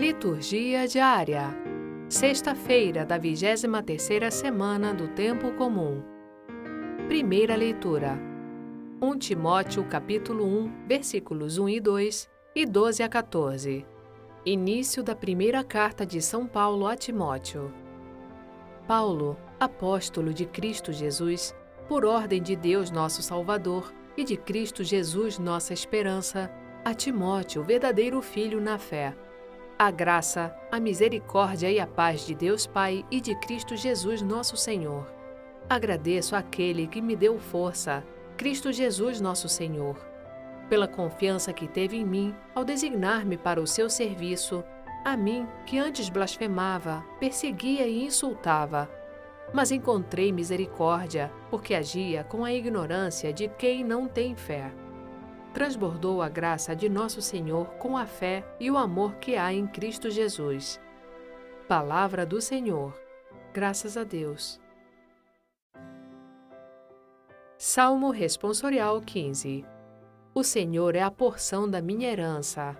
Liturgia diária. Sexta-feira da 23ª semana do tempo comum. Primeira leitura. 1 Timóteo capítulo 1, versículos 1 e 2 e 12 a 14. Início da primeira carta de São Paulo a Timóteo. Paulo, apóstolo de Cristo Jesus, por ordem de Deus nosso Salvador e de Cristo Jesus nossa esperança, a Timóteo, verdadeiro filho na fé a graça, a misericórdia e a paz de Deus Pai e de Cristo Jesus nosso Senhor. Agradeço àquele que me deu força, Cristo Jesus nosso Senhor, pela confiança que teve em mim ao designar-me para o seu serviço, a mim que antes blasfemava, perseguia e insultava. Mas encontrei misericórdia, porque agia com a ignorância de quem não tem fé transbordou a graça de nosso Senhor com a fé e o amor que há em Cristo Jesus. Palavra do Senhor. Graças a Deus. Salmo Responsorial 15 O Senhor é a porção da minha herança.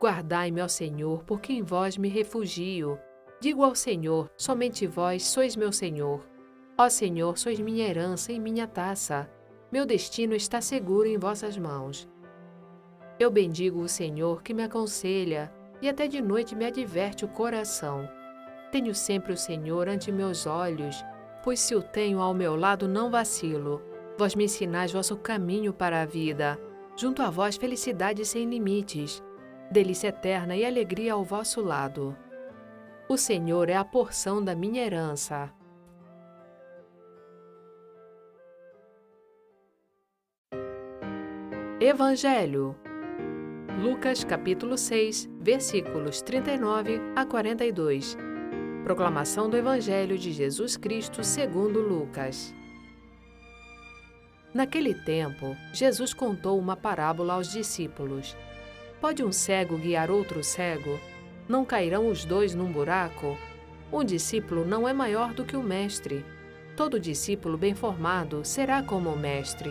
Guardai-me, ó Senhor, porque em vós me refugio. Digo ao Senhor: somente vós sois meu Senhor. Ó Senhor, sois minha herança e minha taça. Meu destino está seguro em vossas mãos. Eu bendigo o Senhor que me aconselha e até de noite me adverte o coração. Tenho sempre o Senhor ante meus olhos, pois se o tenho ao meu lado não vacilo. Vós me ensinais vosso caminho para a vida. Junto a vós felicidade sem limites, delícia eterna e alegria ao vosso lado. O Senhor é a porção da minha herança. Evangelho. Lucas capítulo 6, versículos 39 a 42. Proclamação do Evangelho de Jesus Cristo segundo Lucas. Naquele tempo, Jesus contou uma parábola aos discípulos. Pode um cego guiar outro cego? Não cairão os dois num buraco? Um discípulo não é maior do que o mestre. Todo discípulo bem formado será como o mestre.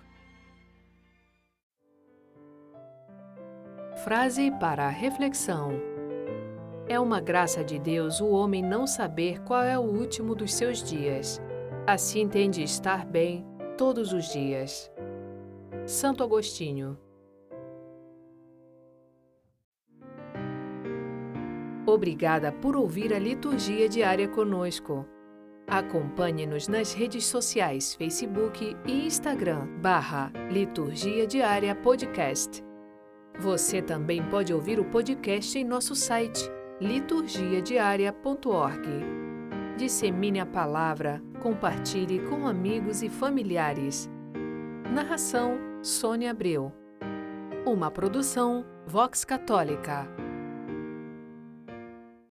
Frase para a reflexão: É uma graça de Deus o homem não saber qual é o último dos seus dias. Assim tem de estar bem todos os dias. Santo Agostinho. Obrigada por ouvir a liturgia diária conosco. Acompanhe-nos nas redes sociais Facebook e Instagram, barra Liturgia Diária Podcast. Você também pode ouvir o podcast em nosso site liturgiadiaria.org. Dissemine a palavra, compartilhe com amigos e familiares. Narração Sônia Abreu. Uma produção Vox Católica.